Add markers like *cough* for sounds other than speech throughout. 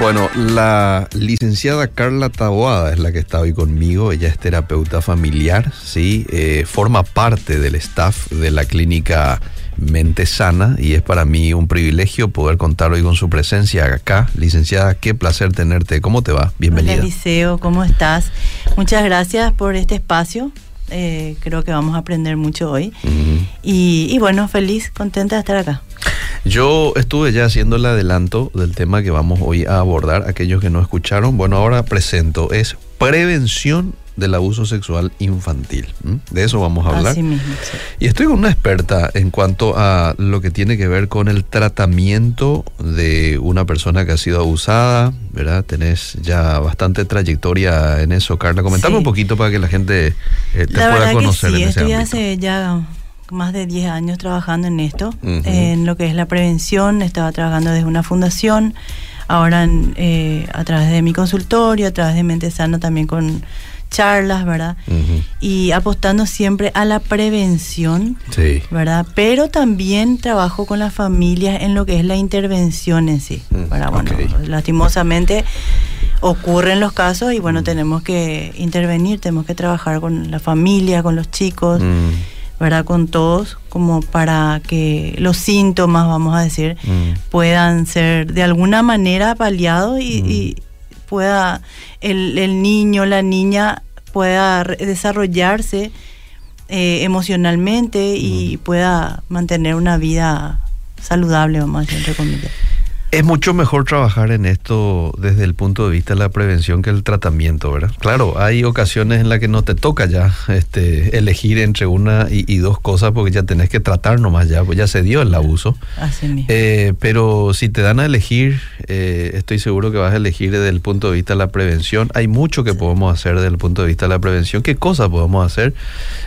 Bueno, la licenciada Carla Taboada es la que está hoy conmigo. Ella es terapeuta familiar, ¿sí? Eh, forma parte del staff de la clínica Mente Sana y es para mí un privilegio poder contar hoy con su presencia acá. Licenciada, qué placer tenerte. ¿Cómo te va? Bienvenida. Hola, Liceo, ¿cómo estás? Muchas gracias por este espacio. Eh, creo que vamos a aprender mucho hoy. y, y bueno, feliz, contenta de estar acá. Yo estuve ya haciendo el adelanto del tema que vamos hoy a abordar. Aquellos que no escucharon, bueno, ahora presento. Es prevención del abuso sexual infantil. De eso vamos a hablar. Así mismo, sí. Y estoy con una experta en cuanto a lo que tiene que ver con el tratamiento de una persona que ha sido abusada, ¿verdad? Tenés ya bastante trayectoria en eso, Carla. Comentame Sí. un poquito para que la gente eh, te La pueda verdad conocer que sí, en ese estoy ámbito. hace ya más de 10 años trabajando en esto, en lo que es la prevención. Estaba trabajando desde una fundación, ahora en, eh, a través de mi consultorio, a través de Mente Sana también con charlas, ¿verdad? Y apostando siempre a la prevención Sí. ¿verdad? Pero también trabajo con las familias en lo que es la intervención en sí. Mm, ¿verdad? Bueno, lastimosamente ocurren los casos y Mm. bueno, tenemos que intervenir, tenemos que trabajar con la familia, con los chicos, Mm, ¿verdad? Con todos, como para que los síntomas, vamos a decir, mm. puedan ser de alguna manera paliados y, Mm. y pueda el, el niño, la niña pueda desarrollarse eh, emocionalmente y Mm. pueda mantener una vida saludable, vamos a decir, entre comillas. Es mucho mejor trabajar en esto desde el punto de vista de la prevención que el tratamiento, ¿verdad? Claro, hay ocasiones en las que no te toca ya este, elegir entre una y, y dos cosas porque ya tenés que tratar nomás ya, pues ya se dio el abuso. Así mismo. Eh, pero si te dan a elegir, eh, estoy seguro que vas a elegir desde el punto de vista de la prevención. Hay mucho que podemos hacer desde el punto de vista de la prevención. ¿Qué cosas podemos hacer?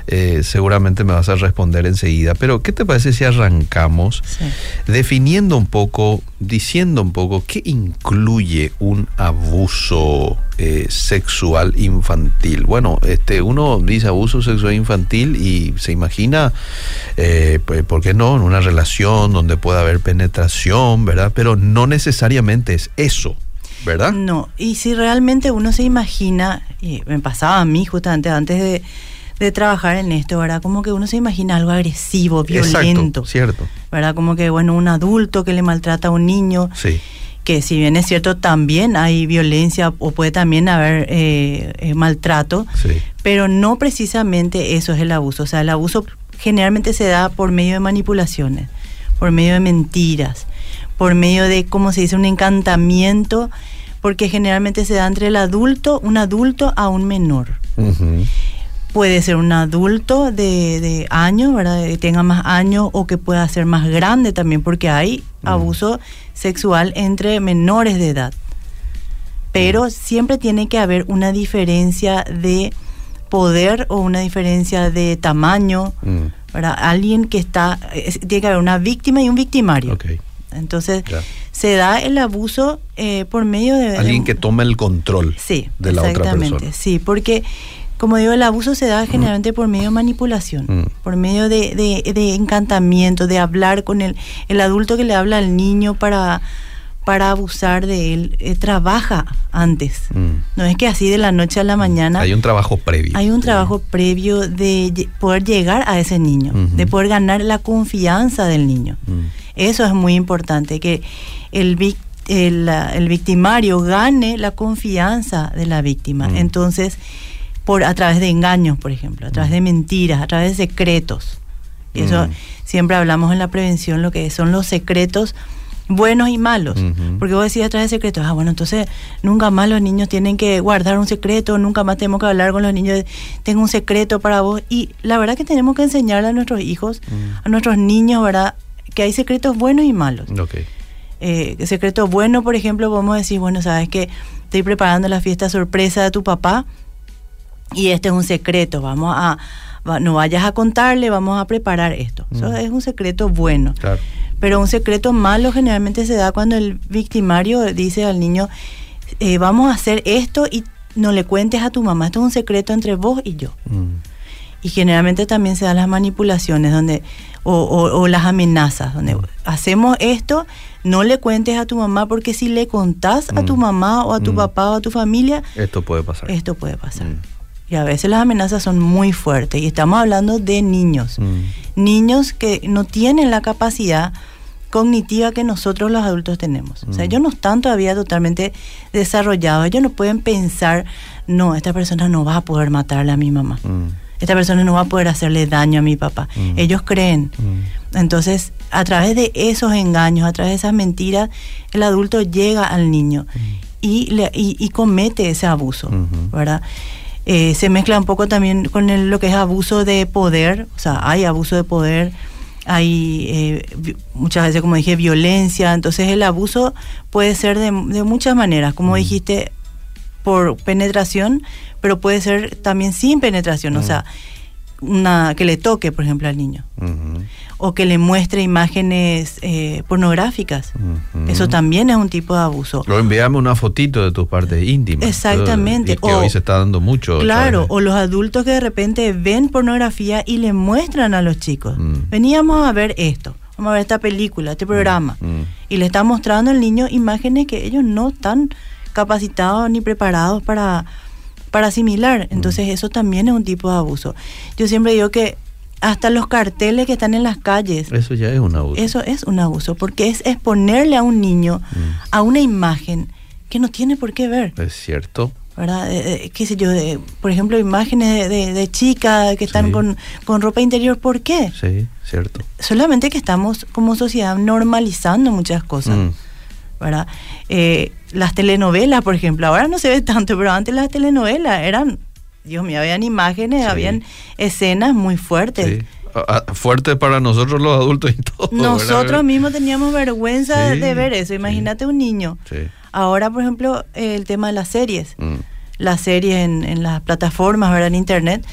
Eh, seguramente me vas a responder enseguida. Pero, ¿qué te parece si arrancamos Sí. definiendo un poco, diciendo un poco qué incluye un abuso eh, sexual infantil? Bueno, este, uno dice abuso sexual infantil y se imagina, eh, pues, ¿por qué no? En una relación donde pueda haber penetración, ¿verdad? Pero no necesariamente es eso, ¿verdad? No, y si realmente uno se imagina, y me pasaba a mí justamente antes de, de trabajar en esto, ¿verdad? Como que uno se imagina algo agresivo, violento. Exacto, cierto. ¿Verdad? Como que, bueno, un adulto que le maltrata a un niño, Sí. que si bien es cierto, también hay violencia o puede también haber eh, eh, maltrato, Sí. pero no precisamente eso es el abuso. O sea, el abuso generalmente se da por medio de manipulaciones, por medio de mentiras, por medio de, ¿cómo se dice?, un encantamiento, porque generalmente se da entre el adulto, un adulto a un menor Ujú. Puede ser un adulto de, de años, ¿verdad? Que tenga más años o que pueda ser más grande también, porque hay Mm. abuso sexual entre menores de edad. Pero Mm. siempre tiene que haber una diferencia de poder o una diferencia de tamaño, Mm. ¿verdad? Alguien que está, es- tiene que haber una víctima y un victimario. Entonces, Ya. se da el abuso eh, por medio de... Alguien de- que toma el control Sí, de la otra exactamente. persona. Sí, porque como digo, el abuso se da generalmente por medio de manipulación, Mm. por medio de, de- de encantamiento, de hablar con el, el adulto que le habla al niño para, para abusar de él. eh, trabaja antes. Mm. No es que así de la noche a la mañana. Hay un trabajo previo. Hay un trabajo previo de poder llegar a ese niño, de poder ganar la confianza del niño. Mm. Eso es muy importante, que el, vic- el, el victimario gane la confianza de la víctima. Mm. Entonces, por a través de engaños, por ejemplo, a través de mentiras, a través de secretos. Eso Mm. siempre hablamos en la prevención, lo que son los secretos buenos y malos. Porque vos decías a través de secretos, ah, bueno, entonces nunca más los niños tienen que guardar un secreto, nunca más tenemos que hablar con los niños, tengo un secreto para vos. Y la verdad que tenemos que enseñarle a nuestros hijos, Mm. a nuestros niños, ¿verdad? Que hay secretos buenos y malos. Ok. Eh, secreto bueno, por ejemplo, a decir, bueno, sabes que estoy preparando la fiesta sorpresa de tu papá y este es un secreto, vamos a, no vayas a contarle, vamos a preparar esto. Eso Mm. es un secreto bueno. Claro. Pero un secreto malo generalmente se da cuando el victimario dice al niño, eh, vamos a hacer esto y no le cuentes a tu mamá, esto es un secreto entre vos y yo. Mm. Y generalmente también se dan las manipulaciones donde, o, o- o las amenazas, donde hacemos esto, no le cuentes a tu mamá porque si le contás a tu Mm. mamá o a tu Mm. papá o a tu familia, Esto puede pasar. esto puede pasar. Mm. Y a veces las amenazas son muy fuertes y estamos hablando de niños. Mm. Niños que no tienen la capacidad cognitiva que nosotros los adultos tenemos. O sea, Mm. ellos no están todavía totalmente desarrollados. Ellos no pueden pensar, no, esta persona no va a poder matarle a mi mamá. Mm. Esta persona no va a poder hacerle daño a mi papá. Mm. Ellos creen. Mm. Entonces, a través de esos engaños, a través de esas mentiras, el adulto llega al niño y, le- y, y comete ese abuso. ¿verdad? Eh, se mezcla un poco también con el- lo que es abuso de poder, o sea, hay abuso de poder, hay eh, muchas veces, como dije, violencia, entonces el abuso puede ser de, de muchas maneras, como Mm. dijiste, por penetración, pero puede ser también sin penetración, o Mm. sea, una que le toque, por ejemplo, al niño. O que le muestre imágenes eh, pornográficas. Eso también es un tipo de abuso. O envíame una fotito de tus partes íntimas. Exactamente. Y que O- hoy se está dando mucho. Claro, ¿sabes? o los adultos que de repente ven pornografía y le muestran a los chicos. Mm. Veníamos a ver esto, vamos a ver esta película, este programa. Mm. Y le está mostrando al niño imágenes que ellos no están capacitados ni preparados para, para asimilar. Entonces eso también es un tipo de abuso. Yo siempre digo que hasta los carteles que están en las calles, Eso ya es un abuso. eso es un abuso, porque es exponerle a un niño Mm. a una imagen que no tiene por qué ver. Es cierto. ¿verdad? Eh, eh, qué sé yo, de, por ejemplo, imágenes de, de- de chicas que están Sí. con, con ropa interior, ¿por qué? Sí, cierto. Solamente que estamos como sociedad normalizando muchas cosas, Mm. ¿verdad? Eh, las telenovelas, por ejemplo, ahora no se ve tanto, pero antes las telenovelas eran, Dios mío, habían imágenes, Sí. habían escenas muy fuertes. Sí. Ah, ah, Fuerte para nosotros los adultos y *laughs* todo. Nosotros ¿verdad? mismos teníamos vergüenza Sí, de ver eso, imagínate un niño. Ahora, por ejemplo, el tema de las series. Mm. las series en, en las plataformas, ¿verdad? En internet,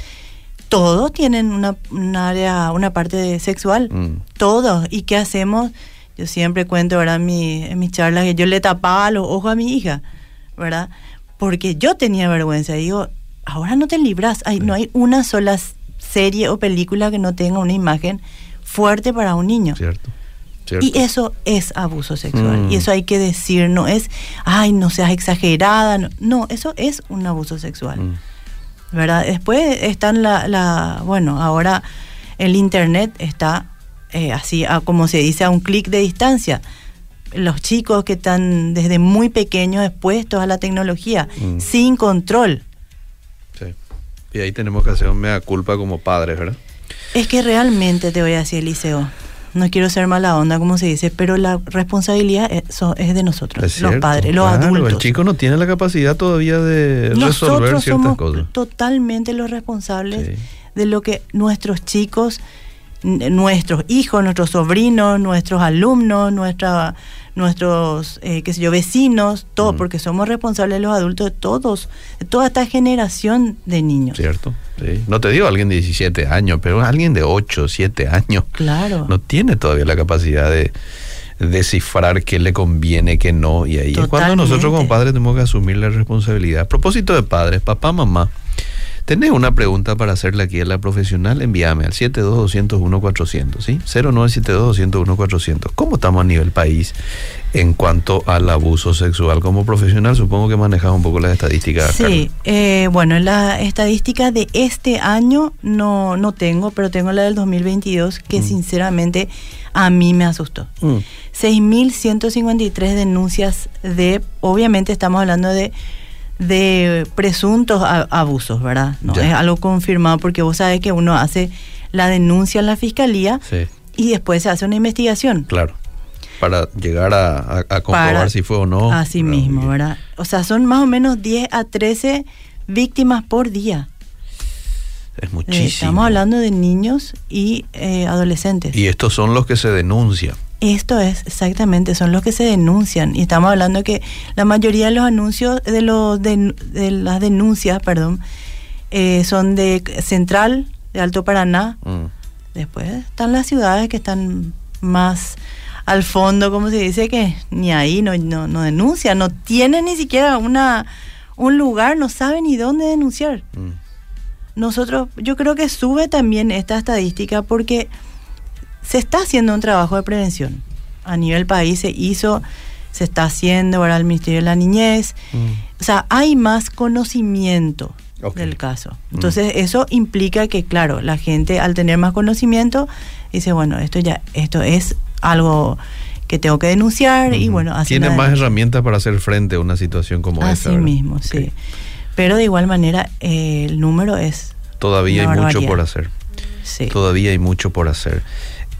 todos tienen una, una área, una parte de sexual. Mm. Todos. ¿Y qué hacemos? Yo siempre cuento, ¿verdad? En, mi- en mis charlas que yo le tapaba los ojos a mi hija, ¿verdad? Porque yo tenía vergüenza. Digo, ahora no te libras. Hay, no hay una sola serie o película que no tenga una imagen fuerte para un niño. Cierto. Cierto. Y eso es abuso sexual. Mm. Y eso hay que decir, no es, ay, no seas exagerada. No, no eso es un abuso sexual. Mm. ¿Verdad? Después están la, la bueno, ahora el Internet está eh, así, a- como se dice, a un clic de distancia. Los chicos que están desde muy pequeños expuestos a la tecnología, Mm. sin control. Y ahí tenemos que hacer un mea culpa como padres, ¿verdad? Es que realmente te voy a decir, Eliseo, no quiero ser mala onda, como se dice, pero la responsabilidad es, de nosotros, Es los padres, los claro, adultos. El chico no tiene la capacidad todavía de resolver Nosotros ciertas somos cosas. totalmente los responsables Sí. de lo que nuestros chicos, nuestros hijos, nuestros sobrinos, nuestros alumnos, nuestra, nuestros, eh, qué sé yo, vecinos, todos, Mm. porque somos responsables los adultos de todos, de toda esta generación de niños. Cierto. Sí. No te digo alguien de 17 años, pero alguien de 8, 7 años. Claro. No tiene todavía la capacidad de descifrar qué le conviene, qué no. Y ahí es cuando nosotros como padres tenemos que asumir la responsabilidad. A propósito de padres, papá, mamá, ¿tenés una pregunta para hacerle aquí a la profesional? Envíame al 72201-400, ¿sí? 0972-201-400. ¿Cómo estamos a nivel país en cuanto al abuso sexual? Como profesional supongo que manejas un poco las estadísticas. Sí, eh, bueno, la estadística de este año no, no tengo, pero tengo la del 2022 que Mm. sinceramente a mí me asustó. Carlos. 6.153 denuncias de, obviamente estamos hablando de, de presuntos abusos, ¿verdad? No Ya. es algo confirmado porque vos sabés que uno hace la denuncia en la fiscalía Sí, y después se hace una investigación. claro. Para llegar a, a- a comprobar Para- si fue o no. Así ¿verdad? mismo, ¿verdad? O sea, son más o menos 10 a 13 víctimas por día. Es Eh, muchísimo. Estamos hablando de niños y eh, adolescentes. Y estos son los que se denuncian. Esto es, exactamente, son los que se denuncian. Y estamos hablando que la mayoría de los anuncios, de, los de, de las denuncias, perdón, eh, son de Central, de Alto Paraná. Mm. Después están las ciudades que están más al fondo, como se dice, que ni ahí no, no, no denuncian, no tienen ni siquiera una, un lugar, no saben ni dónde denunciar. Mm. Nosotros, yo creo que sube también esta estadística porque se está haciendo un trabajo de prevención. A nivel país se hizo, se está haciendo ahora el Ministerio de la Niñez. Mm. O sea, hay más conocimiento del caso. Entonces, eso implica que, claro, la gente al tener más conocimiento dice, bueno, esto ya, esto es algo que tengo que denunciar y bueno, una más herramientas para hacer frente a una situación como. Así ¿verdad? mismo, sí. Pero de igual manera, eh, el número es, Todavía hay mucho por hacer. sí. Todavía hay mucho por hacer.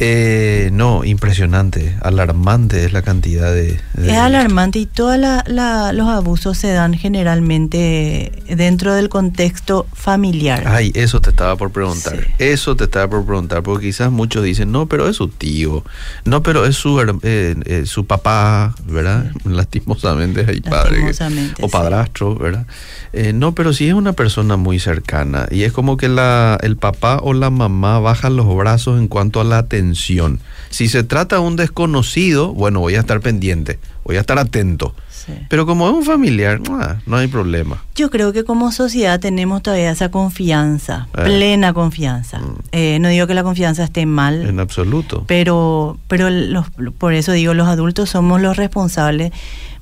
Eh, no, impresionante, alarmante es la cantidad de... de- Es alarmante y todos los abusos se dan generalmente dentro del contexto familiar. Ay, eso te estaba por preguntar. Sí. Eso te estaba por preguntar, porque quizás muchos dicen, no, pero es su tío, no, pero es su, eh, eh, su papá, ¿verdad? *laughs* Lastimosamente hay padres o sí. padrastro, ¿verdad? Eh, no, pero si es una persona muy cercana y es como que la, el papá o la mamá bajan los brazos en cuanto a la atención. Si se trata de un desconocido, bueno, voy a estar pendiente, voy a estar atento. Sí. Pero como es un familiar, ah, no hay problema. Yo creo que como sociedad tenemos todavía esa confianza, Eh. plena confianza. Mm. Eh, no digo que la confianza esté mal, En absoluto. pero, pero los, por eso digo, los adultos somos los responsables,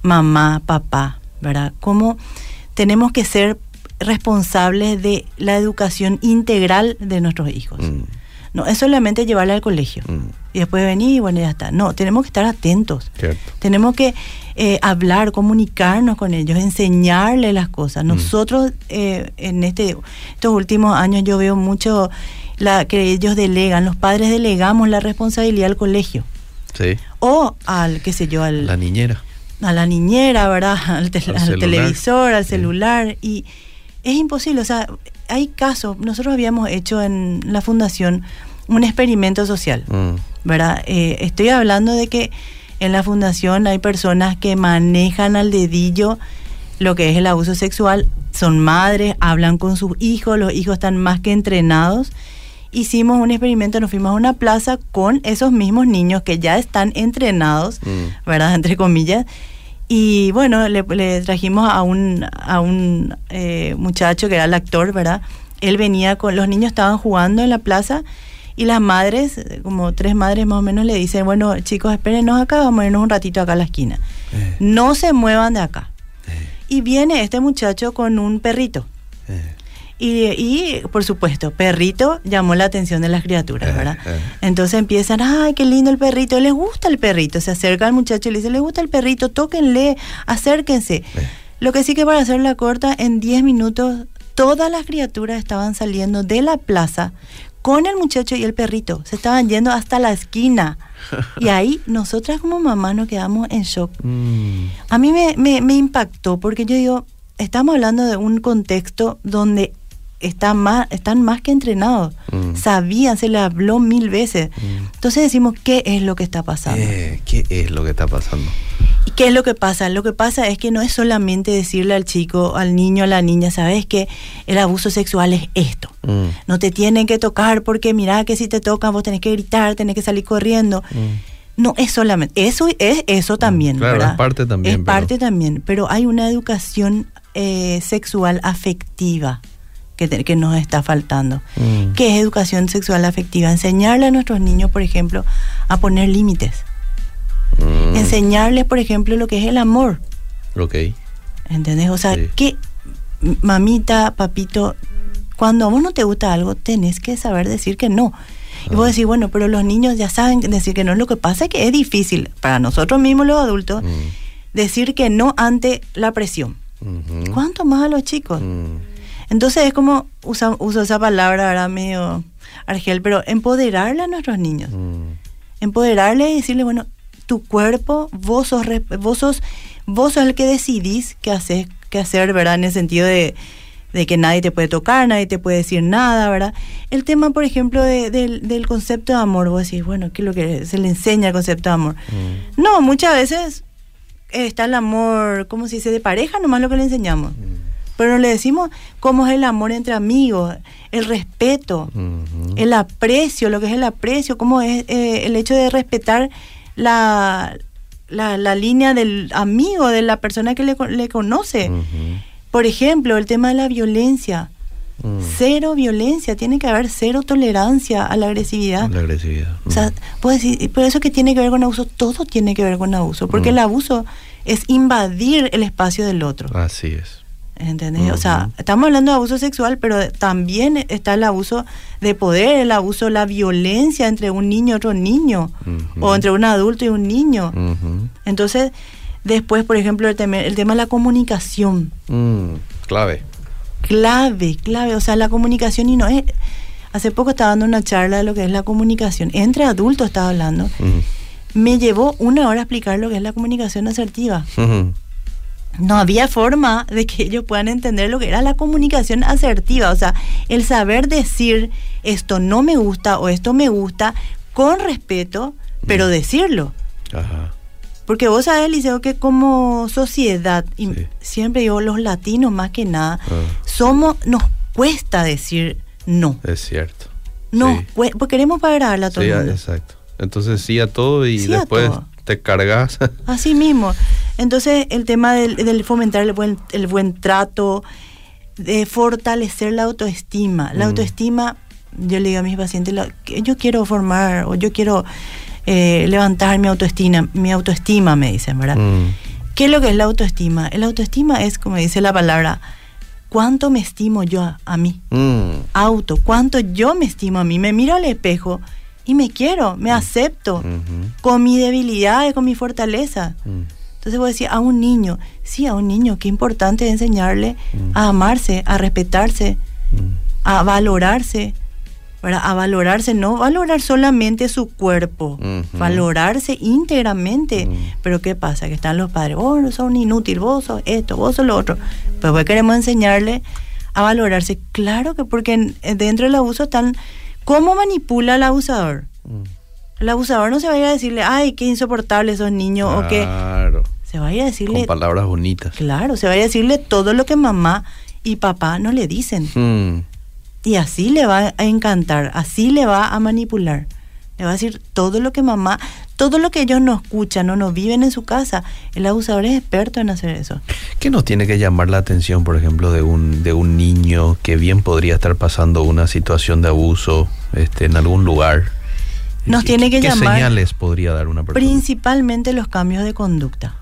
mamá, papá, ¿verdad? ¿Cómo tenemos que ser responsables de la educación integral de nuestros hijos? Mm, No es solamente llevarle al colegio mm, y después venir y bueno, ya está. No, tenemos que estar atentos. cierto. Tenemos que eh, hablar, comunicarnos con ellos, enseñarles las cosas. Mm. Nosotros eh, en este, estos últimos años yo veo mucho la que ellos delegan, los padres delegamos la responsabilidad al colegio Sí. o al, qué sé yo, al, La niñera. a la niñera, ¿verdad? *laughs* Al, televisor, al Sí. celular. Y es imposible, o sea, hay casos, nosotros habíamos hecho en la fundación un experimento social. Mm, ¿verdad? Eh, estoy hablando de que en la fundación hay personas que manejan al dedillo lo que es el abuso sexual, son madres, hablan con sus hijos, los hijos están más que entrenados. Hicimos un experimento, nos fuimos a una plaza con esos mismos niños que ya están entrenados, mm, ¿verdad? *laughs* Entre comillas. Y bueno, le, le trajimos a un, a un eh, muchacho que era el actor, ¿verdad? Él venía con, los niños estaban jugando en la plaza y las madres, eh, como tres madres más o menos, le dicen, bueno chicos, espérenos acá, vamos a irnos un ratito acá a la esquina. eh, No se muevan de acá. eh, Y viene este muchacho con un perrito. Y, y, por supuesto, perrito llamó la atención de las criaturas, Eh, ¿verdad? eh. Entonces empiezan, ay, qué lindo el perrito, les gusta el perrito. Se acerca al muchacho y le dice, les gusta el perrito, tóquenle, acérquense. Eh. Lo que sí que para hacer la corta, en 10 minutos todas las criaturas estaban saliendo de la plaza con el muchacho y el perrito. Se estaban yendo hasta la esquina. *laughs* Y ahí nosotras como mamás nos quedamos en shock. Mm, A mí me, me, me impactó porque yo digo, estamos hablando de un contexto donde está más, están más que entrenados. Mm. Sabían, se les habló mil veces. Mm. Entonces decimos, ¿qué es lo que está pasando? eh, ¿Qué es lo que está pasando? ¿Y qué es lo que pasa? Lo que pasa es que no es solamente decirle al chico, al niño, a la niña, sabes que el abuso sexual es esto. Mm, No te tienen que tocar porque mira que si te tocan vos tenés que gritar, tenés que salir corriendo. No es solamente, eso es eso también, Claro, ¿verdad? es parte también, Es pero- parte también, pero hay una educación eh, sexual afectiva que, te- que nos está faltando. Mm. ¿Qué es educación sexual afectiva? Enseñarle a nuestros niños, por ejemplo, a poner límites. Mm, Enseñarles, por ejemplo, lo que es el amor. Ok. ¿Entendés? O sea, Sí. que mamita, papito, cuando a vos no te gusta algo, tenés que saber decir que no. Y vos Ah. decís, bueno, pero los niños ya saben decir que no. Lo que pasa es que es difícil para nosotros mismos los adultos Mm, decir que no ante la presión. ¿Cuánto más a los chicos? Mm, Entonces es como, usa, uso esa palabra ahora medio argel, pero empoderarle a nuestros niños. mm. Empoderarle y decirle, bueno, tu cuerpo, vos sos, vos sos, vos sos el que decidís qué hacer, qué hacer, ¿verdad? En el sentido de, de que nadie te puede tocar, nadie te puede decir nada, ¿verdad? El tema, por ejemplo, de- del, del concepto de amor, vos decís, bueno, ¿qué es lo que se le enseña el concepto de amor? Mm. No, muchas veces está el amor, ¿cómo se dice? De pareja, nomás lo que le enseñamos. Pero le decimos cómo es el amor entre amigos, el respeto, el aprecio, lo que es el aprecio, cómo es eh, el hecho de respetar la, la, la línea del amigo, de la persona que le, le conoce. Por ejemplo, el tema de la violencia. Mm. Cero violencia, tiene que haber cero tolerancia a la agresividad. La agresividad. O sea, puedo decir, pero eso que tiene que ver con abuso, todo tiene que ver con abuso, porque Mm. el abuso es invadir el espacio del otro. Mm. Así es. ¿Entendés? O sea, estamos hablando de abuso sexual, pero también está el abuso de poder, el abuso, la violencia entre un niño y otro niño, o entre un adulto y un niño. Entonces, después, por ejemplo, el tema, el tema de la comunicación. Mm, Clave. Clave, clave. O sea, la comunicación y no es... Hace poco estaba dando una charla de lo que es la comunicación. Entre adultos estaba hablando. Me llevó una hora a explicar lo que es la comunicación asertiva. No había forma de que ellos puedan entender lo que era la comunicación asertiva. O sea, el saber decir esto no me gusta o esto me gusta con respeto, pero decirlo. Ajá. Porque vos sabes, Liceo, que como sociedad, y Sí. siempre digo los latinos más que nada, Ah. somos, nos cuesta decir no. Es cierto. No, Sí. porque queremos pagarle a todo Sí, el a- mundo. exacto. Entonces sí a todo y Sí después todo. te cargas. Así mismo. Entonces, el tema del, del fomentar el buen, el buen trato, de fortalecer la autoestima. La Mm. autoestima, yo le digo a mis pacientes, la- yo quiero formar o yo quiero eh, levantar mi autoestima, mi autoestima, me dicen, ¿verdad? Mm, ¿Qué es lo que es la autoestima? La autoestima es, como dice la palabra, ¿cuánto me estimo yo a, a mí? mm, Auto, ¿cuánto yo me estimo a mí? Me miro al espejo y me quiero, me acepto con mi debilidad y con mi fortaleza. Mm, Entonces voy a decir a un niño, sí, a un niño, qué importante enseñarle Mm. a amarse, a respetarse, mm. a valorarse, ¿verdad? A valorarse, no valorar solamente su cuerpo, valorarse íntegramente. Mm. Pero ¿qué pasa? Que están los padres, vos sos un inútil, vos sos esto, vos sos lo otro. Pues queremos enseñarle a valorarse. Claro que porque en- dentro del abuso están, ¿cómo manipula el abusador? Mm. El abusador no se va a ir a decirle, ay, qué insoportable esos niños, o que Claro. Se va a ir a decirle Con palabras bonitas. Claro, se va a decirle todo lo que mamá y papá no le dicen. Mm, Y así le va a encantar, así le va a manipular. Le va a decir todo lo que mamá, todo lo que ellos no escuchan o no viven en su casa. El abusador es experto en hacer eso. ¿Qué nos tiene que llamar la atención, por ejemplo, de un, de un niño que bien podría estar pasando una situación de abuso este, en algún lugar? Nos ¿Qué- tiene que ¿Qué llamar señales podría dar una persona? Principalmente los cambios de conducta.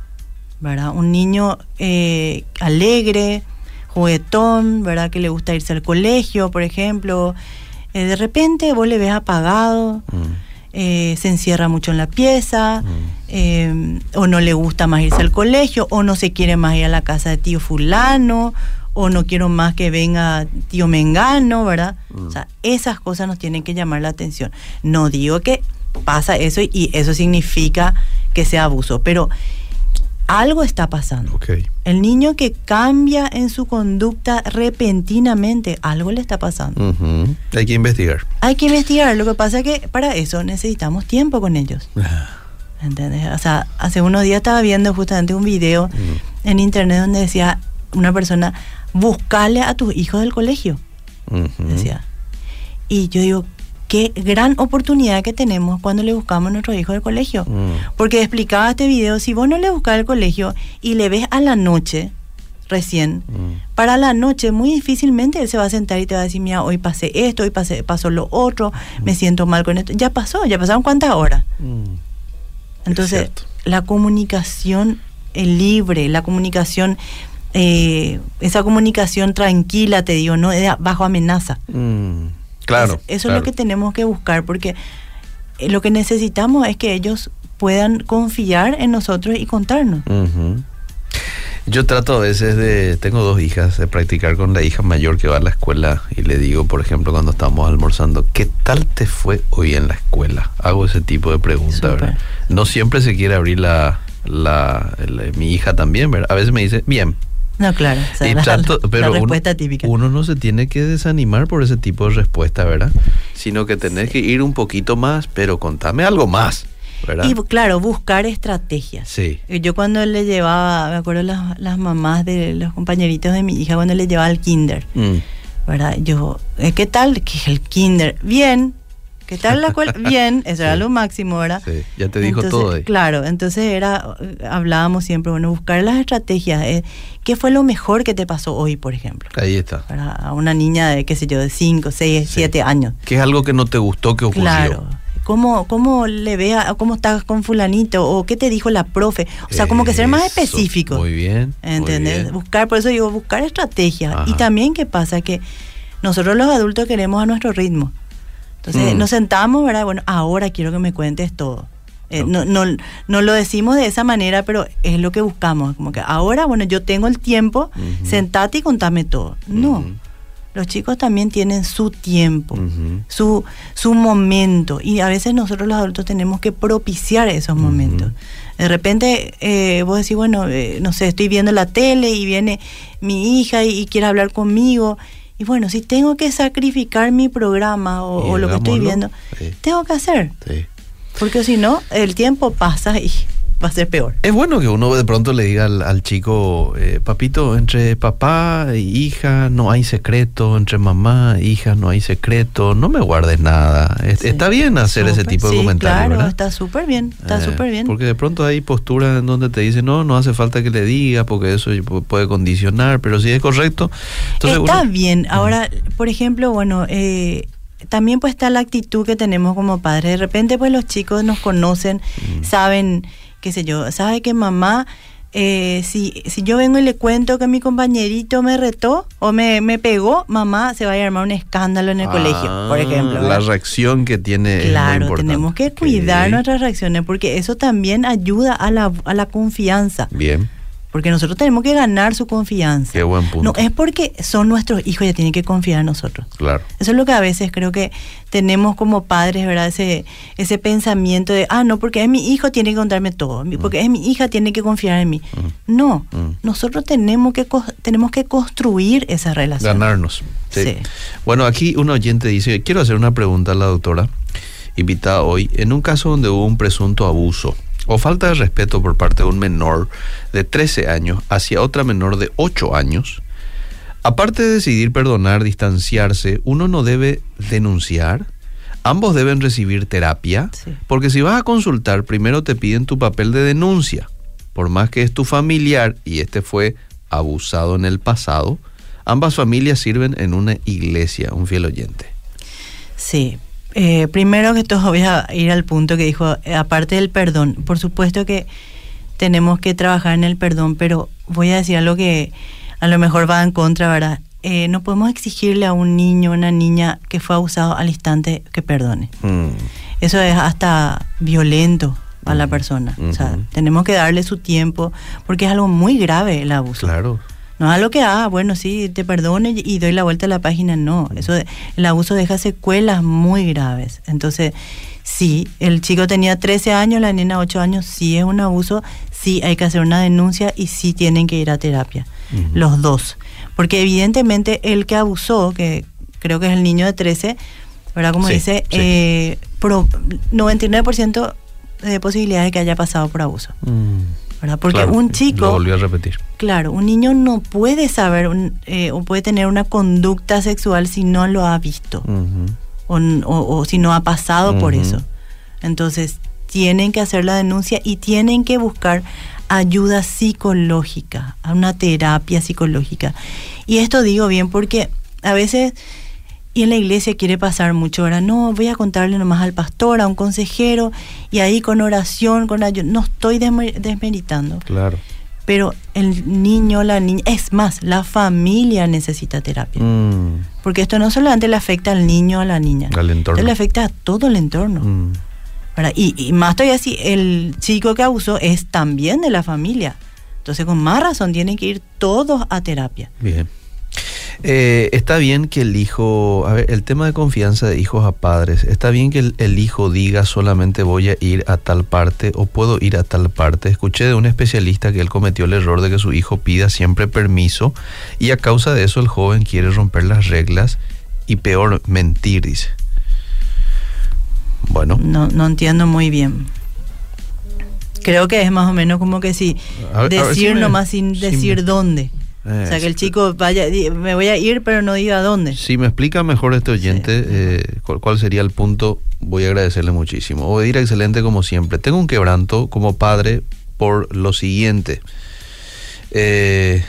¿Verdad? Un niño eh, alegre, juguetón, ¿verdad? Que le gusta irse al colegio, por ejemplo. Eh, de repente vos le ves apagado, Mm, eh, se encierra mucho en la pieza, Mm. o no le gusta más irse al colegio, o no se quiere más ir a la casa de tío fulano, o no quiero más que venga tío Mengano, ¿verdad? Mm. O sea, esas cosas nos tienen que llamar la atención. No digo que pasa eso y, y eso significa que sea abuso, pero algo está pasando. El niño que cambia en su conducta repentinamente, algo le está pasando. Hay que investigar. Hay que investigar, lo que pasa es que para eso necesitamos tiempo con ellos. ¿Entendés? O sea, hace unos días estaba viendo justamente un video en internet donde decía una persona, buscale a tus hijos del colegio, decía. Y yo digo, qué gran oportunidad que tenemos cuando le buscamos a nuestros hijos del colegio. Mm, Porque explicaba este video, si vos no le buscas al colegio y le ves a la noche, recién, mm, para la noche muy difícilmente él se va a sentar y te va a decir, mira, hoy pasé esto, hoy pasé, pasó lo otro, me siento mal con esto. Ya pasó, ya pasaron cuántas horas. mm. Entonces, la comunicación eh, libre, la comunicación, eh, esa comunicación tranquila, te digo, no bajo amenaza. Claro. Es- eso es lo que tenemos que buscar, porque eh, lo que necesitamos es que ellos puedan confiar en nosotros y contarnos. Yo trato a veces de, tengo dos hijas, de practicar con la hija mayor que va a la escuela y le digo, por ejemplo, cuando estamos almorzando, ¿qué tal te fue hoy en la escuela? Hago ese tipo de preguntas. No siempre se quiere abrir la, la, la- mi hija también, ¿verdad? A veces me dice, bien. No, claro, o sea, Y la, trato- la pero uno- respuesta típica. Uno no se tiene que desanimar por ese tipo de respuesta, ¿verdad? Sino que tenés que ir un poquito más, pero contame algo más. ¿verdad? Y claro, buscar estrategias. Sí. Yo cuando le llevaba, me acuerdo las, las mamás de los compañeritos de mi hija, cuando le llevaba al kinder, Mm. ¿verdad? Yo, eh, ¿qué tal? ¿Qué es el kinder? Bien. ¿Qué tal la escuela? Bien, eso era lo máximo, ¿verdad? Sí, ya te dijo Entonces, todo ahí. Claro, entonces era, hablábamos siempre, bueno, buscar las estrategias. eh, ¿Qué fue lo mejor que te pasó hoy, por ejemplo? Ahí está. Para una niña de, qué sé yo, de 5, 6, Sí. 7 años. ¿Qué es algo que no te gustó que ocurrió? Claro. ¿Cómo, ¿Cómo le vea, cómo estás con fulanito? ¿O qué te dijo la profe? O sea, como que ser más específico. Muy bien. muy ¿Entendés? bien. Buscar, por eso digo, buscar estrategias. Ajá. Y también, ¿qué pasa? Que nosotros los adultos queremos a nuestro ritmo. Entonces Mm. nos sentamos, ¿verdad? Bueno, ahora quiero que me cuentes todo. Eh, no, no, no lo decimos de esa manera, pero es lo que buscamos. Como que ahora, bueno, yo tengo el tiempo, Ujú. sentate y contame todo. No, los chicos también tienen su tiempo, su, su momento. Y a veces nosotros los adultos tenemos que propiciar esos momentos. De repente eh, vos decís, bueno, eh, no sé, estoy viendo la tele y viene mi hija y, y quiere hablar conmigo. Y bueno, si tengo que sacrificar mi programa o, lo que estoy viendo, Sí. tengo que hacer. Sí. Porque si no, el tiempo pasa y va a ser peor. Es bueno que uno de pronto le diga al, al chico, eh, papito, entre papá e hija no hay secreto, entre mamá e hija no hay secreto, no me guardes nada. Es- Sí. Está bien hacer ese tipo de sí, comentarios, Claro, ¿verdad? está súper bien, está Eh, súper bien. Porque de pronto hay posturas en donde te dicen, no, no hace falta que le digas porque eso pu- puede condicionar, pero si es correcto. Entonces está uno- bien. Ahora, por ejemplo, bueno, eh, también pues está la actitud que tenemos como padres. De repente pues los chicos nos conocen, Mm. saben, qué sé yo, sabe que mamá, eh, si, si yo vengo y le cuento que mi compañerito me retó o me, me pegó, mamá se va a armar un escándalo en el colegio, por Ah, ejemplo. La reacción que tiene Claro, tenemos que cuidar nuestras reacciones porque eso también ayuda a la, a la confianza. Bien, Porque nosotros tenemos que ganar su confianza. qué buen punto. No es porque son nuestros hijos, ya tienen que confiar en nosotros. Claro. Eso es lo que a veces creo que tenemos como padres, ¿verdad? Ese, ese pensamiento de, ah, no, porque es mi hijo, tiene que contarme todo, mi- porque es mi hija, tiene que confiar en mí. No, Mm. nosotros tenemos que, tenemos que construir esa relación. Ganarnos. Sí. Sí. Bueno, aquí un oyente dice, quiero hacer una pregunta a la doctora invitada hoy. En un caso donde hubo un presunto abuso o falta de respeto por parte de un menor de 13 años hacia otra menor de 8 años, aparte de decidir perdonar, distanciarse, uno no debe denunciar. Ambos deben recibir terapia, Sí. porque si vas a consultar, primero te piden tu papel de denuncia. Por más que es tu familiar y este fue abusado en el pasado, ambas familias sirven en una iglesia, un fiel oyente. Sí. Eh, primero que todo voy a ir al punto que dijo, eh, aparte del perdón, por supuesto que tenemos que trabajar en el perdón, pero voy a decir algo que a lo mejor va en contra, ¿verdad? Eh, no podemos exigirle a un niño o una niña que fue abusado al instante que perdone. Mm, Eso es hasta violento a la Ujú, persona. O sea, tenemos que darle su tiempo, porque es algo muy grave el abuso. claro. No es algo que, ah, bueno, sí, te perdone y doy la vuelta a la página. No, eso el abuso deja secuelas muy graves. Entonces, sí, el chico tenía 13 años, la nena 8 años, sí es un abuso, sí hay que hacer una denuncia y sí tienen que ir a terapia, los dos. Porque evidentemente el que abusó, que creo que es el niño de 13, ¿verdad? Como Sí, dice, sí. eh, pro- 99% de posibilidades de que haya pasado por abuso. Mm, ¿verdad? Porque claro, un Lo chico... volvió a repetir. Claro, un niño no puede saber un- eh, o puede tener una conducta sexual si no lo ha visto o, n- o- o si no ha pasado por eso. Entonces, tienen que hacer la denuncia y tienen que buscar ayuda psicológica, a una terapia psicológica. Y esto digo bien porque a veces, y en la iglesia quiere pasar mucho, ahora no, voy a contarle nomás al pastor, a un consejero, y ahí con oración, con ayuda, no estoy desmer- desmeritando Claro. pero el niño, la niña, es más, la familia necesita terapia. Mm, Porque esto no solamente le afecta al niño o a la niña, Al entorno. esto le afecta a todo el entorno. mm. Y, y más todavía si el chico que abusó es también de la familia. Entonces con más razón tienen que ir todos a terapia. Bien. Eh, está bien que el hijo, a ver, el tema de confianza de hijos a padres, está bien que el, el hijo diga solamente voy a ir a tal parte o puedo ir a tal parte. Escuché de un especialista que él cometió el error de que su hijo pida siempre permiso y a causa de eso el joven quiere romper las reglas y peor, mentir, dice. Bueno, No, no entiendo muy bien. Creo que es más o menos como que ver decir si nomás sin si decir dónde. O sea, que el chico vaya, me voy a ir, pero no diga dónde. Si me explica mejor este oyente Sí. eh, cuál, cuál sería el punto, voy a agradecerle muchísimo. Obedir excelente como siempre. Tengo un quebranto como padre por lo siguiente. Eh,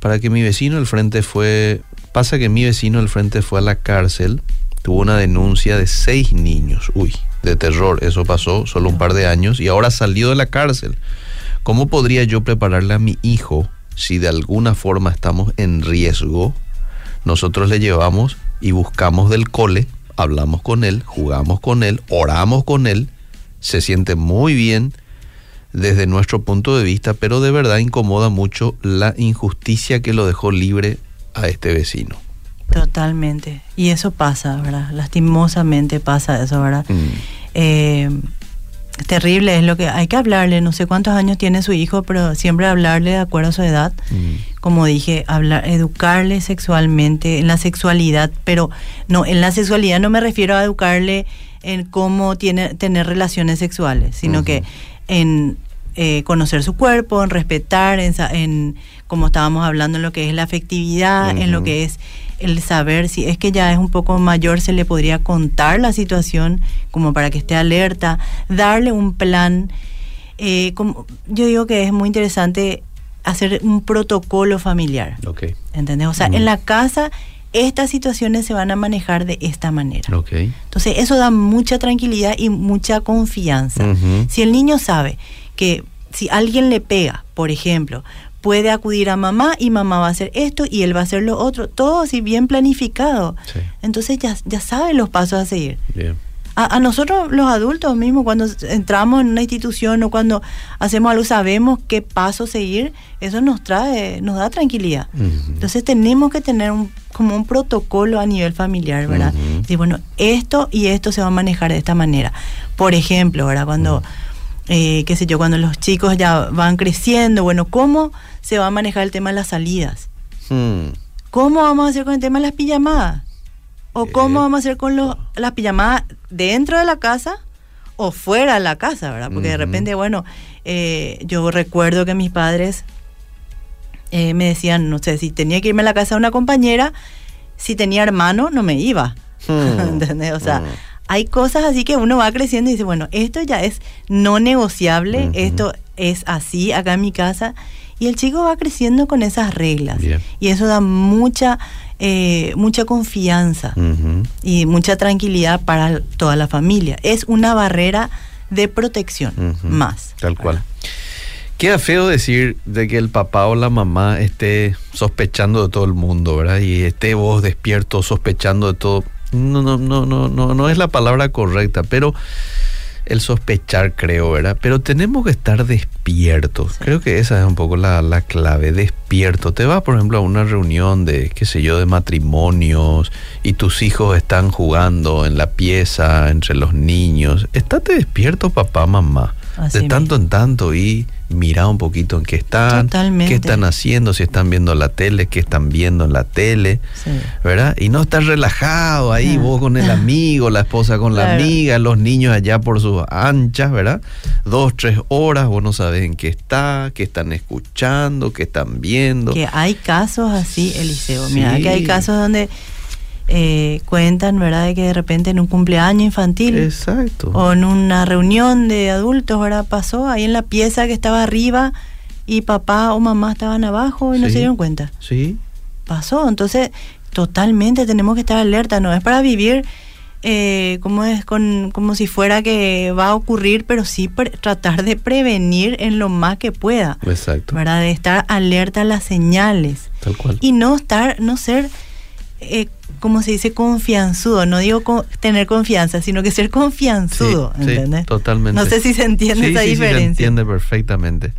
para que mi vecino al frente fue... Pasa que mi vecino al frente fue a la cárcel, tuvo una denuncia de seis niños. Uy, de terror. Eso pasó solo un par de años y ahora salió de la cárcel. ¿Cómo podría yo prepararle a mi hijo si de alguna forma estamos en riesgo? Nosotros le llevamos y buscamos del cole, hablamos con él, jugamos con él, oramos con él, se siente muy bien desde nuestro punto de vista, pero de verdad incomoda mucho la injusticia que lo dejó libre a este vecino. Totalmente. Y eso pasa, ¿verdad? Lastimosamente pasa eso, ¿verdad? Mm, Eh, terrible es lo que hay que hablarle. No sé cuántos años tiene su hijo, pero siempre hablarle de acuerdo a su edad. mm, Como dije, hablar, educarle sexualmente, en la sexualidad, pero no, en la sexualidad no me refiero a educarle en cómo tiene, tener relaciones sexuales, sino que en eh, conocer su cuerpo, en respetar, en, en como estábamos hablando, en lo que es la afectividad, en lo que es el saber si es que ya es un poco mayor, se le podría contar la situación como para que esté alerta, darle un plan. eh, como, yo digo que es muy interesante hacer un protocolo familiar, ok, ¿entendés? O sea, en la casa estas situaciones se van a manejar de esta manera. ok. Entonces, eso da mucha tranquilidad y mucha confianza. Si el niño sabe que si alguien le pega, por ejemplo, puede acudir a mamá y mamá va a hacer esto y él va a hacer lo otro, todo así bien planificado. Sí, Entonces ya, ya sabe los pasos a seguir. bien. A, a nosotros los adultos mismos, cuando entramos en una institución o cuando hacemos algo, sabemos qué paso seguir, eso nos trae, nos da tranquilidad. Entonces tenemos que tener un, como un protocolo a nivel familiar, ¿verdad? Bueno, esto y esto se va a manejar de esta manera. Por ejemplo, ¿verdad? Cuando, eh, qué sé yo, cuando los chicos ya van creciendo, bueno, ¿cómo se va a manejar el tema de las salidas? Hmm, ¿Cómo vamos a hacer con el tema de las pijamadas? ¿O Eh, cómo vamos a hacer con los, las pijamadas dentro de la casa o fuera de la casa, ¿verdad? Porque de repente, bueno, eh, yo recuerdo que mis padres eh, me decían, no sé, si tenía que irme a la casa de una compañera, si tenía hermano, no me iba. Hmm. *laughs* ¿Entendés? O sea, Hmm. hay cosas así que uno va creciendo y dice, bueno, esto ya es no negociable, esto es así acá en mi casa. Y el chico va creciendo con esas reglas. Bien. Y eso da mucha, eh, mucha confianza y mucha tranquilidad para toda la familia. Es una barrera de protección más. Tal cual. Queda feo decir de que el papá o la mamá esté sospechando de todo el mundo, ¿verdad? Y esté vos despierto sospechando de todo. No, no, no, no, no, no es la palabra correcta, pero el sospechar, creo, ¿verdad? Pero tenemos que estar despiertos. Sí. Creo que esa es un poco la, la clave, despierto. Te vas, por ejemplo, a una reunión de, qué sé yo, de matrimonios y tus hijos están jugando en la pieza entre los niños. Estate despierto, papá, mamá. Así de tanto mismo. en tanto y mira un poquito en qué están, Totalmente. qué están haciendo, si están viendo la tele, qué están viendo en la tele. Sí. ¿verdad? Y no estar relajado ahí, Ah. vos con el *laughs* amigo, la esposa con la amiga, los niños allá por sus anchas, ¿verdad? Dos, tres horas, vos no sabés en qué está, qué están escuchando, qué están viendo. Que hay casos así, Eliseo. Mira, Sí. que hay casos donde eh, cuentan, ¿verdad? De que de repente en un cumpleaños infantil Exacto. o en una reunión de adultos, ¿verdad? Pasó ahí en la pieza que estaba arriba y papá o mamá estaban abajo y no se dieron cuenta. Sí, Pasó. Entonces, totalmente tenemos que estar alerta. No es para vivir eh, como es con como si fuera que va a ocurrir, pero sí pre- tratar de prevenir en lo más que pueda. exacto. ¿Verdad? De estar alerta a las señales Tal cual. y no estar, no ser, eh, como se dice, confianzudo. No digo co- tener confianza, sino que ser confianzudo, Sí, sí, ¿entendés? totalmente. No sé si se entiende Sí, esa sí, sí, diferencia. se entiende perfectamente.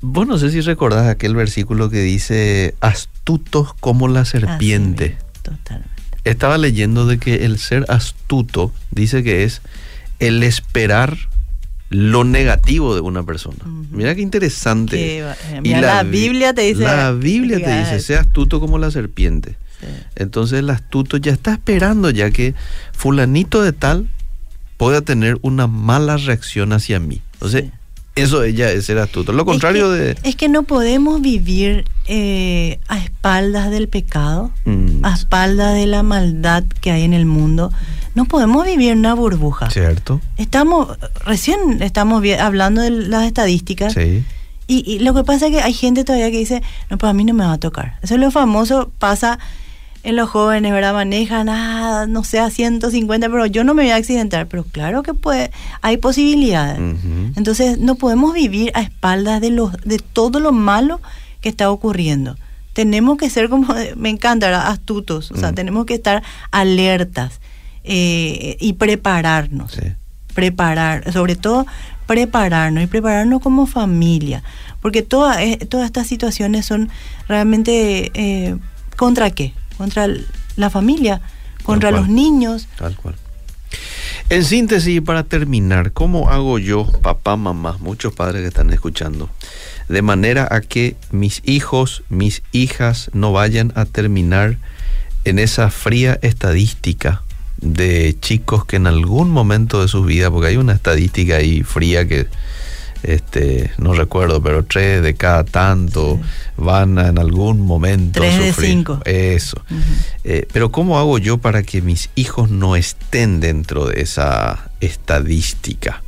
Vos no sé si recordás aquel versículo que dice, astutos como la Así serpiente. Totalmente. Estaba leyendo de que el ser astuto dice que es el esperar lo negativo de una persona. Mira qué interesante. Eh, Y mira, la bi- Biblia te dice- La Biblia te dice, sea astuto como la serpiente. Sí. Entonces el astuto ya está esperando ya que fulanito de tal pueda tener una mala reacción hacia mí. Entonces, Sí. eso ella es ser astuto. Lo contrario es que, de... Es que no podemos vivir eh, a espaldas del pecado, Mm, a espaldas de la maldad que hay en el mundo. No podemos vivir en una burbuja. ¿Cierto? Estamos, recién estamos hablando de las estadísticas. Sí. Y, y lo que pasa es que hay gente todavía que dice, no, pues a mí no me va a tocar. Eso es lo famoso, pasa en los jóvenes, ¿verdad? Manejan, ah, no sé, a 150, pero yo no me voy a accidentar. Pero claro que puede, hay posibilidades. Entonces, no podemos vivir a espaldas de, los, de todo lo malo que está ocurriendo. Tenemos que ser como, *laughs* me encanta, ¿verdad? astutos. O sea, tenemos que estar alertas eh, y prepararnos Sí. preparar, sobre todo prepararnos y prepararnos como familia, porque toda, eh, todas estas situaciones son realmente eh, contra qué, contra la familia, contra los niños. Tal cual. En síntesis, para terminar, ¿cómo hago yo, papá, mamá, muchos padres que están escuchando, de manera a que mis hijos, mis hijas no vayan a terminar en esa fría estadística de chicos que en algún momento de sus vidas, porque hay una estadística ahí fría que este no recuerdo, pero tres de cada tanto Sí. van a en algún momento Tres a de sufrir. cinco. Eso. Eh, pero ¿cómo hago yo para que mis hijos no estén dentro de esa estadística?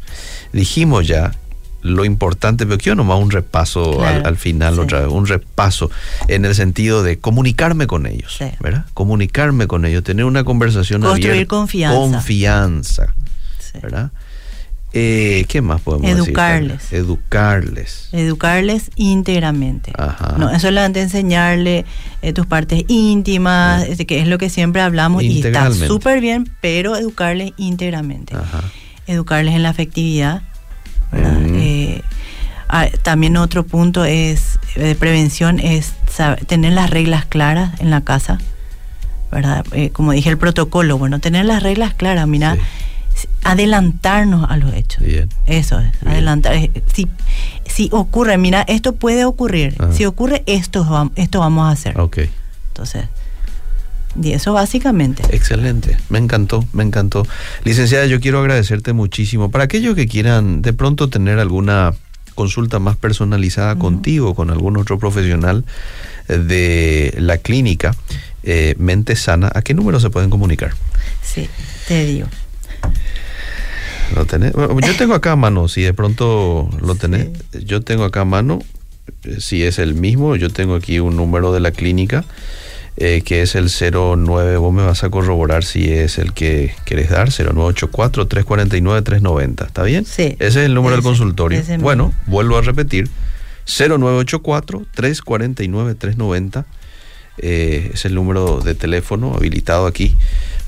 Dijimos ya lo importante, pero quiero nomás un repaso Claro, al, al final sí. otra vez, un repaso en el sentido de comunicarme con ellos, Sí. ¿verdad? Comunicarme con ellos, tener una conversación Construir abierta. confianza. Confianza, Sí. ¿verdad? Eh, ¿Qué más podemos decir? Educarles. Educarles. Educarles íntegramente. Ajá. No es solamente enseñarle eh, tus partes íntimas, este, que es lo que siempre hablamos y está súper bien, pero educarles íntegramente. Ajá. educarles en la afectividad. Mm. Eh, ah, también otro punto es eh, de prevención es tener las reglas claras en la casa, ¿verdad? Como dije el protocolo, bueno, tener las reglas claras, mira, adelantarnos a los hechos. Bien. Eso es, Bien. adelantar. eh, Si, si ocurre, mira, esto puede ocurrir. Ajá. Si ocurre, esto, esto vamos a hacer. Ok. Entonces, y eso básicamente. Excelente, me encantó, me encantó. Licenciada, yo quiero agradecerte muchísimo. Para aquellos que quieran de pronto tener alguna consulta más personalizada Ujú. contigo, con algún otro profesional eh, de la clínica eh, Mente Sana, ¿a qué número se pueden comunicar? Sí, te digo. ¿Lo tenés? Bueno, yo tengo acá a mano, si de pronto lo tenés. Yo tengo acá a mano, eh, si es el mismo, yo tengo aquí un número de la clínica. eh, que es el 09, vos me vas a corroborar si es el que querés dar, 0984-349-390, ¿está bien? Sí. Ese es el número del consultorio. mismo. Bueno, vuelvo a repetir, 0984-349-390 eh, es el número de teléfono habilitado aquí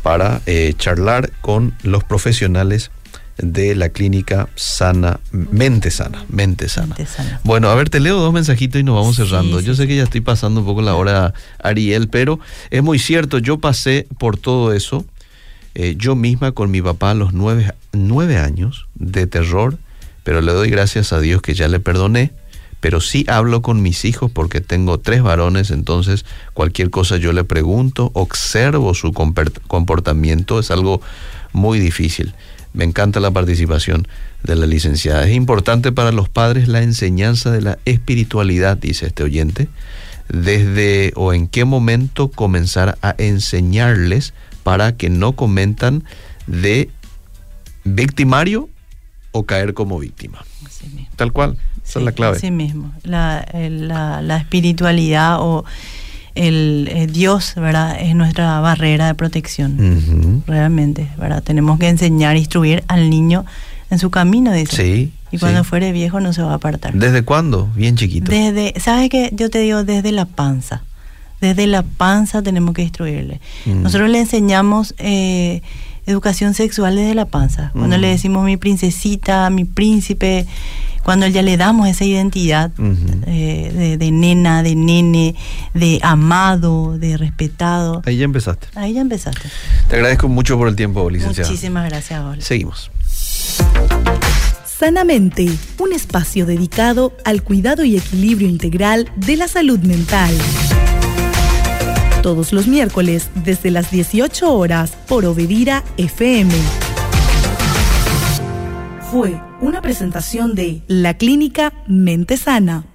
para eh, charlar con los profesionales de la clínica Sana, Mente Sana, Mente Sana. Mente Sana. Bueno, a ver, te leo dos mensajitos y nos vamos Sí, cerrando. sí, Yo sé que ya estoy pasando un poco la hora, Ariel, pero es muy cierto, yo pasé por todo eso, eh, yo misma con mi papá a los nueve, nueve años de terror, pero le doy gracias a Dios que ya le perdoné, pero sí hablo con mis hijos porque tengo tres varones, entonces cualquier cosa yo le pregunto, observo su comportamiento, es algo muy difícil. Me encanta la participación de la licenciada. Es importante para los padres la enseñanza de la espiritualidad, dice este oyente. Desde o en qué momento comenzar a enseñarles para que no comentan de victimario o caer como víctima. Así mismo. Tal cual, esa es la clave. Así mismo. La, la, la espiritualidad o el, eh, Dios, ¿verdad? Es nuestra barrera de protección. Realmente, ¿verdad? Tenemos que enseñar, instruir al niño en su camino, dice. Sí. Y cuando sí. fuere viejo no se va a apartar. ¿Desde cuándo? Bien chiquito. Desde, ¿sabes qué? Yo te digo desde la panza. Desde la panza tenemos que instruirle. Mm. Nosotros le enseñamos eh, educación sexual desde la panza. Cuando le decimos mi princesita, mi príncipe, cuando ya le damos esa identidad eh, de, de nena, de nene, de amado, de respetado, Ahí ya empezaste. ahí ya empezaste. Te agradezco mucho por el tiempo, licenciada. Muchísimas gracias, Ola. Seguimos. Sanamente, un espacio dedicado al cuidado y equilibrio integral de la salud mental todos los miércoles desde las 18 horas por Obedira FM. Fue una presentación de La Clínica Mente Sana.